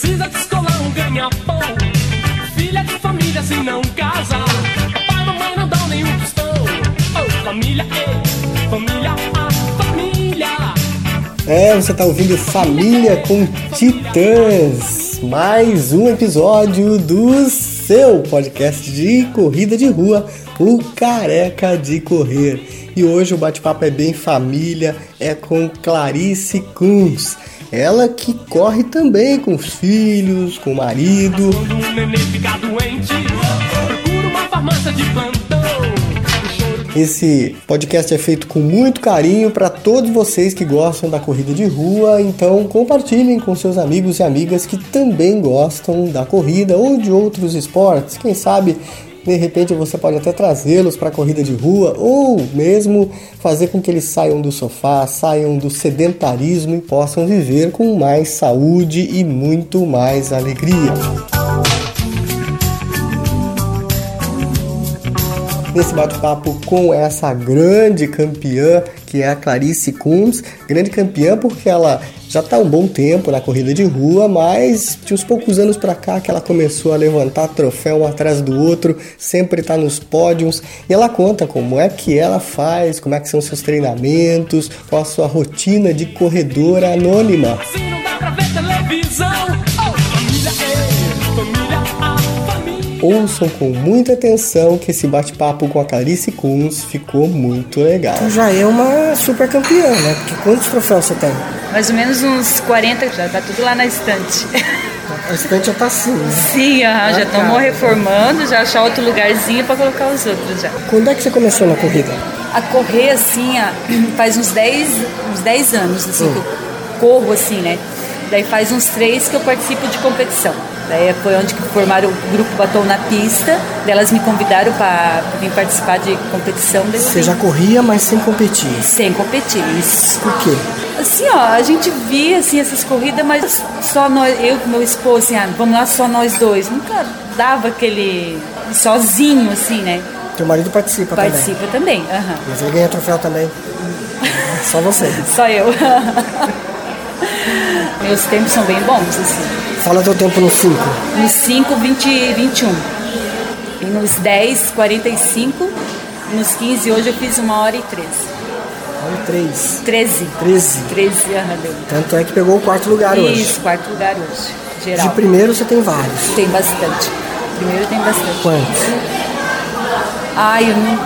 Precisa descolar um ganha-pão. Filha de família se não casa. Papai e mamãe não dão nenhum tostão. Oh, família, ei, família, ah, família. É, você tá ouvindo Família com Titãs. Mais um episódio do seu podcast de corrida de rua, o Careca de Correr. E hoje o bate-papo é bem família, é com Clarice Kunz. Ela que corre também com os filhos, com o marido. Esse podcast é feito com muito carinho para todos vocês que gostam da corrida de rua, então compartilhem com seus amigos e amigas que também gostam da corrida ou de outros esportes. Quem sabe de repente você pode até trazê-los para a corrida de rua ou mesmo fazer com que eles saiam do sofá, saiam do sedentarismo e possam viver com mais saúde e muito mais alegria. nesse bate-papo com essa grande campeã que é a Clarice Kunz, grande campeã porque ela já está um bom tempo na corrida de rua, mas de uns poucos anos para cá que ela começou a levantar troféu um atrás do outro, sempre está nos pódios e ela conta como é que ela faz, como é que são seus treinamentos, qual a sua rotina de corredora anônima. assim não dá pra ver televisão. Oh, família, família. Ouçam com muita atenção que esse bate-papo com a Clarice Kunz ficou muito legal. já é uma super campeã, né? Porque quantos troféus você tem? Mais ou menos uns 40, já tá tudo lá na estante. A estante já tá assim, né? Sim, aham, já estamos cara. reformando, já achar outro lugarzinho para colocar os outros já. Quando é que você começou na corrida? A correr assim, ah, faz uns 10, uns 10 anos assim que eu corro assim, né? Daí faz uns 3 que eu participo de competição. Daí foi onde formaram o grupo Batom na Pista. Daí elas me convidaram para vir participar de competição. Você já corria, mas sem competir. sem competir. Isso. Por quê? Assim, ó, a gente via assim essas corridas, mas só nós, eu com meu esposo, assim, ah, vamos lá só nós dois. Nunca dava aquele sozinho, assim, né? Teu marido participa, Participa também, aham. também. Mas ele ganha troféu também. Só você. Só eu. Meus tempos são bem bons, assim. Fala teu tempo no 5. Nos 5, 20 e 21. E nos 10, 45. E nos 15, hoje eu fiz uma hora e 13. Olha, 3. 13. 13. 13, aham, deu. Tanto é que pegou o quarto lugar hoje. Isso, quarto lugar hoje. Geral. De primeiro você tem vários. Tem bastante. Primeiro tem bastante. Quantos? Ai, eu não.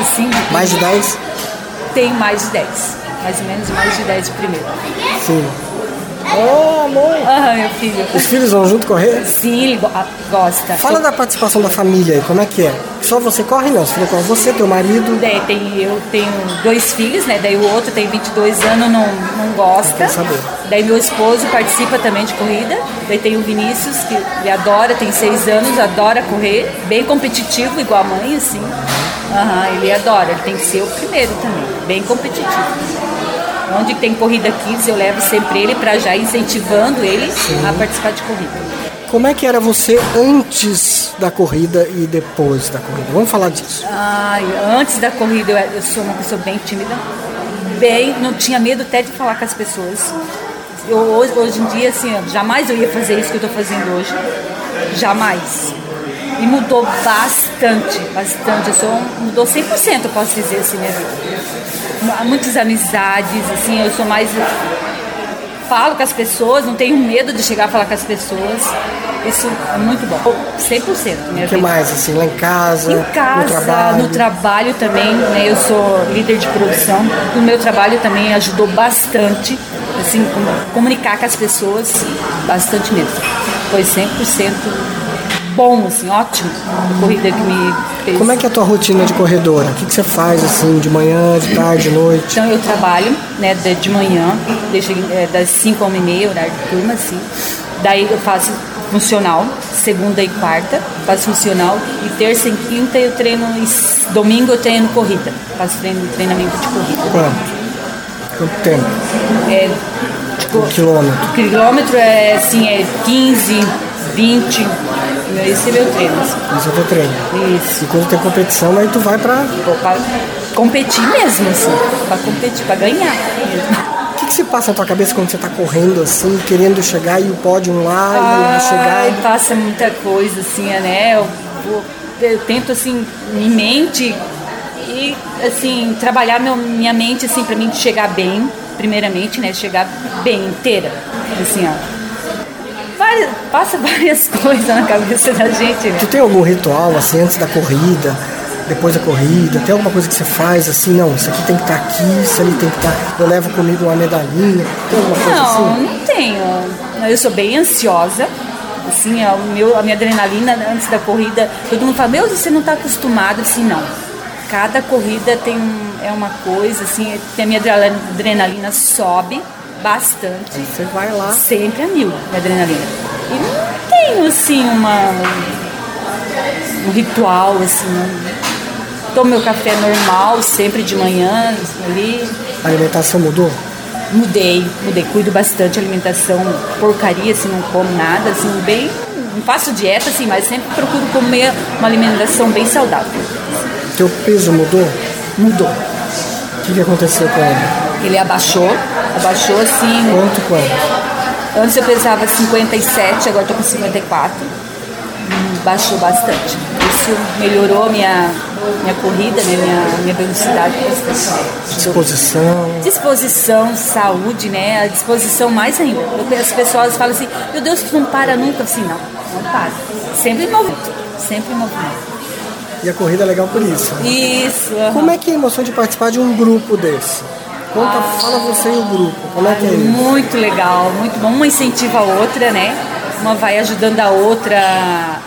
Assim, Mais de 10? tem mais de 10. Mais ou menos mais de 10 de primeiro. Sim. Oh, amor. Ah, meu filho. Os filhos vão junto correr? Sim, ele go- gosta. Fala da participação da família aí, como é que é? Só você corre não? Você com você, teu marido. Daí tem, eu tenho dois filhos, né? Daí o outro tem 22 anos, não, não gosta. Saber. Daí meu esposo participa também de corrida. Daí tem o Vinícius, que ele adora, tem seis anos, adora correr. Bem competitivo, igual a mãe, assim. Aham, ele adora, ele tem que ser o primeiro também. Bem competitivo. Onde tem corrida kids, eu levo sempre ele para já incentivando ele a participar de corrida. Como é que era você antes da corrida e depois da corrida? Vamos falar disso. Ai, antes da corrida eu, sou uma pessoa bem tímida, bem, não tinha medo até de falar com as pessoas. Eu, hoje, hoje em dia, assim, jamais eu ia fazer isso que eu estou fazendo hoje, jamais. E mudou bastante, bastante. Eu sou, mudou 100%, eu posso dizer assim, minha vida. Há Muitas amizades, assim, eu sou mais falo com as pessoas, não tenho medo de chegar a falar com as pessoas. Isso é muito bom. 100% minha O que vida. mais, assim, lá em casa, Em casa, no trabalho? no trabalho também, né? Eu sou líder de produção. O meu trabalho também ajudou bastante, assim, com- comunicar com as pessoas, bastante mesmo. Foi 100% bom, assim, ótimo. A corrida que me fez. Como é que é a tua rotina de corredora? O que, que você faz, assim, de manhã, de tarde, de noite? Então eu trabalho, né, de, de manhã, deixo, é, das 5 a 1 e meia, horário de turma, assim. Daí eu faço funcional, segunda e quarta, faço funcional. E terça e quinta eu treino, e domingo eu treino corrida. Faço treino, treinamento de corrida. Quanto? Quanto tempo? É, tipo, Um quilômetro. quilômetro é assim, é 15, 20. Esse é meu treino. Esse é o teu treino. Isso. E quando tem competição, aí tu vai pra... Pô, pra competir mesmo, assim. Pra competir, pra ganhar mesmo. O que, que se passa na tua cabeça quando você tá correndo assim, querendo chegar e o pódio lá e a Ai, chegada? passa muita coisa, assim, né? Eu, eu- eu tento, assim, em mente e, assim, trabalhar meu- minha mente, assim, pra mim chegar bem, primeiramente, né? Chegar bem inteira, assim, ó. Várias- passa várias coisas na cabeça da gente, né? Tu tem algum ritual assim antes da corrida, depois da corrida? Tem alguma coisa que você faz assim, não, isso aqui tem que estar aqui, isso ali tem que estar. Eu levo comigo uma medalhinha. Tem alguma coisa Não, assim? não tenho. Eu sou bem ansiosa. Assim, a, o meu, a minha adrenalina antes da corrida, todo mundo fala, meu, você não está acostumado, assim, não. Cada corrida tem um- é uma coisa, assim, a minha adrenalina, adrenalina sobe bastante. Você vai lá. Sempre a mil, minha adrenalina. E não tenho, assim, uma, um ritual, assim, não. Tomo meu café normal, sempre de manhã, ali, A alimentação mudou? Mudei, mudei, cuido bastante alimentação, porcaria, assim, não como nada, assim, bem. Não faço dieta, assim, mas sempre procuro comer uma alimentação bem saudável. Teu peso mudou? Mudou. O que, que aconteceu com ele? Ele abaixou, abaixou assim. Quanto, quanto? Antes eu pesava 57, agora tô com 54. Hum, Baixou bastante. Isso melhorou a minha, minha corrida, né? minha, minha velocidade bastante. Disposição. Disposição, saúde, né? A disposição mais ainda. Eu- As pessoas falam assim, meu Deus, tu não para nunca. Assim, não, não para. Sempre em movimento. Sempre em movimento. E a corrida é legal por isso. né? Isso. aham. Como é que é a emoção de participar de um grupo desse? Conta, fala você e o grupo. Como é que é isso? Muito legal, muito bom. Uma incentiva a outra, né? Uma vai ajudando a outra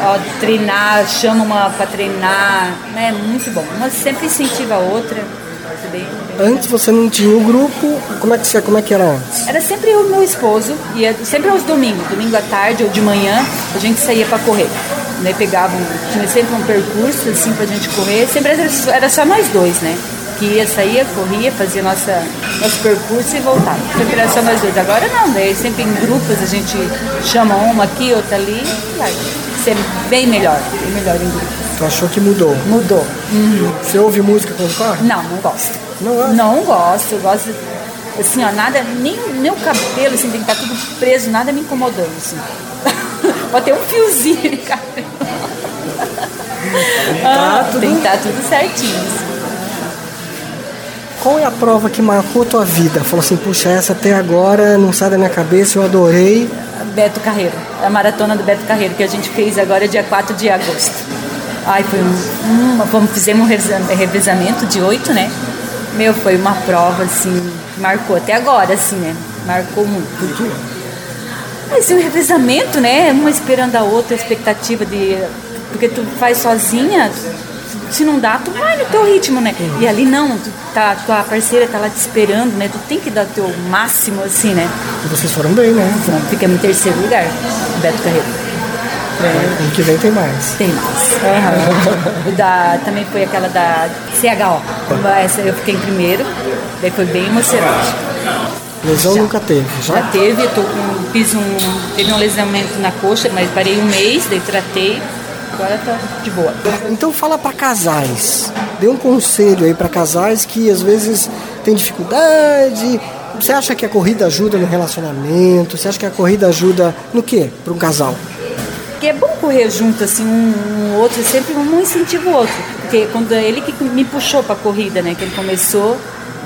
a treinar, chama uma para treinar, né? Muito bom. Uma sempre incentiva a outra. Bem, bem. Antes você não tinha o grupo. Como é que, como é que era antes? Era sempre e meu esposo, ia sempre aos domingos, domingo à tarde ou de manhã, a gente saía para correr. Né, pegava um, tinha sempre um percurso assim pra gente correr, sempre era, era só nós dois, né? Que ia, saía, corria, fazia nossa, nosso percurso e voltava. Sempre era só nós dois. Agora não, daí sempre em grupos a gente chama uma aqui, outra ali, e vai. Sempre bem melhor, bem melhor em grupo. Tu achou que mudou? Mudou. Você ouve música quando corre? Não, não gosto. Não gosta? Não gosto, eu gosto. Assim, ó, nada, nem, nem o cabelo assim, tem que estar tudo preso, nada me incomodando, assim. Pode ter um fiozinho, cara. Ah, tudo- Tem que estar tudo certinho. assim. Qual é a prova que marcou tua vida? Falou assim, puxa, essa até agora não sai da minha cabeça, eu adorei. Beto Carreiro, a maratona do Beto Carreiro, que a gente fez agora dia 4 de agosto. Ai, foi um, uma, vamos, fizemos um revisa- revezamento de oito, né? Meu, foi uma prova, assim, que marcou até agora, assim, né? Marcou muito. Mas e o revezamento, né? Uma esperando a outra, a expectativa de. Porque tu faz sozinha, se não dá, tu vai no teu ritmo, né? E ali não, tu tá, tua parceira tá lá te esperando, né? Tu tem que dar teu máximo, assim, né? E vocês foram bem, né? Então, ficamos em terceiro lugar, Beto Carreiro. Ano que vem tem mais. Tem mais. O da, também foi aquela da CHO. Essa eu fiquei em primeiro, daí foi bem emocionante. Lesão nunca teve, Já já? teve, eu tô com, fiz um, teve um lesionamento na coxa, mas parei um mês, daí tratei, agora tá de boa. Então fala pra casais. Dê um conselho aí pra casais que às vezes tem dificuldade. Você acha que a corrida ajuda no relacionamento? Você acha que a corrida ajuda no quê? Para um casal? Porque é bom correr junto, assim, um, um outro, sempre um incentiva o outro. Porque quando é ele que me puxou pra corrida, né? Que ele começou,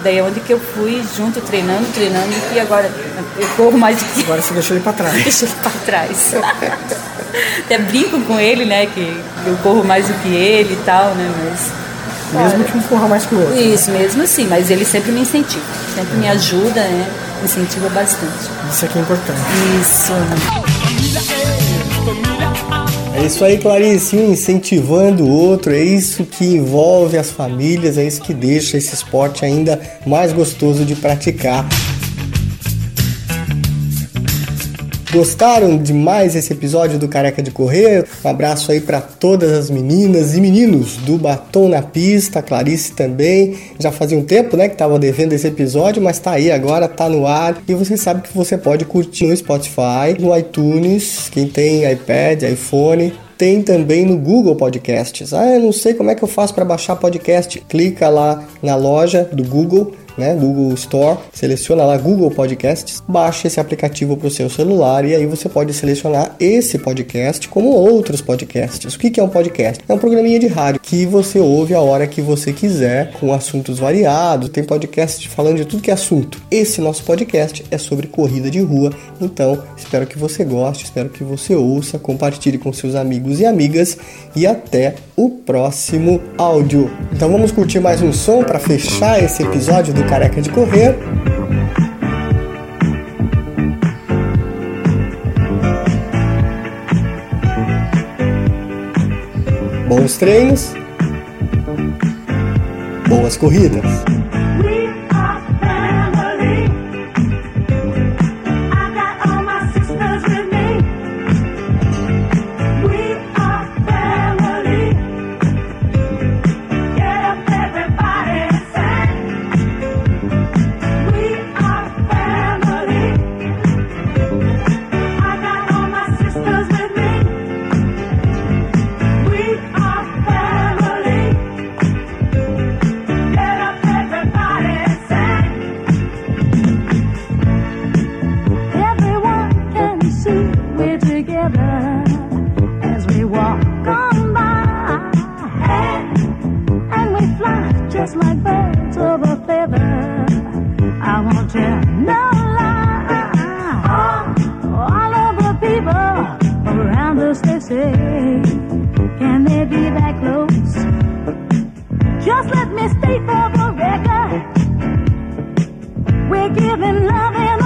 daí é onde que eu fui junto, treinando, treinando, e agora eu corro mais do que Agora você deixou ele pra trás. deixa ele pra trás. Até brinco com ele, né? Que eu corro mais do que ele e tal, né? Mas. Mesmo que um corra mais que o outro. Isso, mesmo assim, mas ele sempre me incentiva, sempre me ajuda, né? Incentiva bastante. Isso aqui é importante. Isso. É isso aí, Clarice, um incentivando o outro, é isso que envolve as famílias, é isso que deixa esse esporte ainda mais gostoso de praticar. Gostaram demais esse episódio do Careca de Correr? Um abraço aí para todas as meninas e meninos do Batom na Pista, Clarice também. Já fazia um tempo, né, que tava devendo esse episódio, mas tá aí agora, tá no ar. E você sabe que você pode curtir no Spotify, no iTunes, quem tem iPad, iPhone, tem também no Google Podcasts. Ah, eu não sei como é que eu faço para baixar podcast. Clica lá na loja do Google, né? Google Store, seleciona lá Google Podcasts, baixa esse aplicativo para o seu celular e aí você pode selecionar esse podcast como outros podcasts. O que é um podcast? É um programinha de rádio que você ouve a hora que você quiser, com assuntos variados. Tem podcast falando de tudo que é assunto. Esse nosso podcast é sobre corrida de rua, então espero que você goste, espero que você ouça, compartilhe com seus amigos e amigas e até o próximo áudio. Então vamos curtir mais um som para fechar esse episódio do Careca de Correr. Bons treinos, boas corridas. Us they say, can they be that close? Just let me state for the record. We're giving love in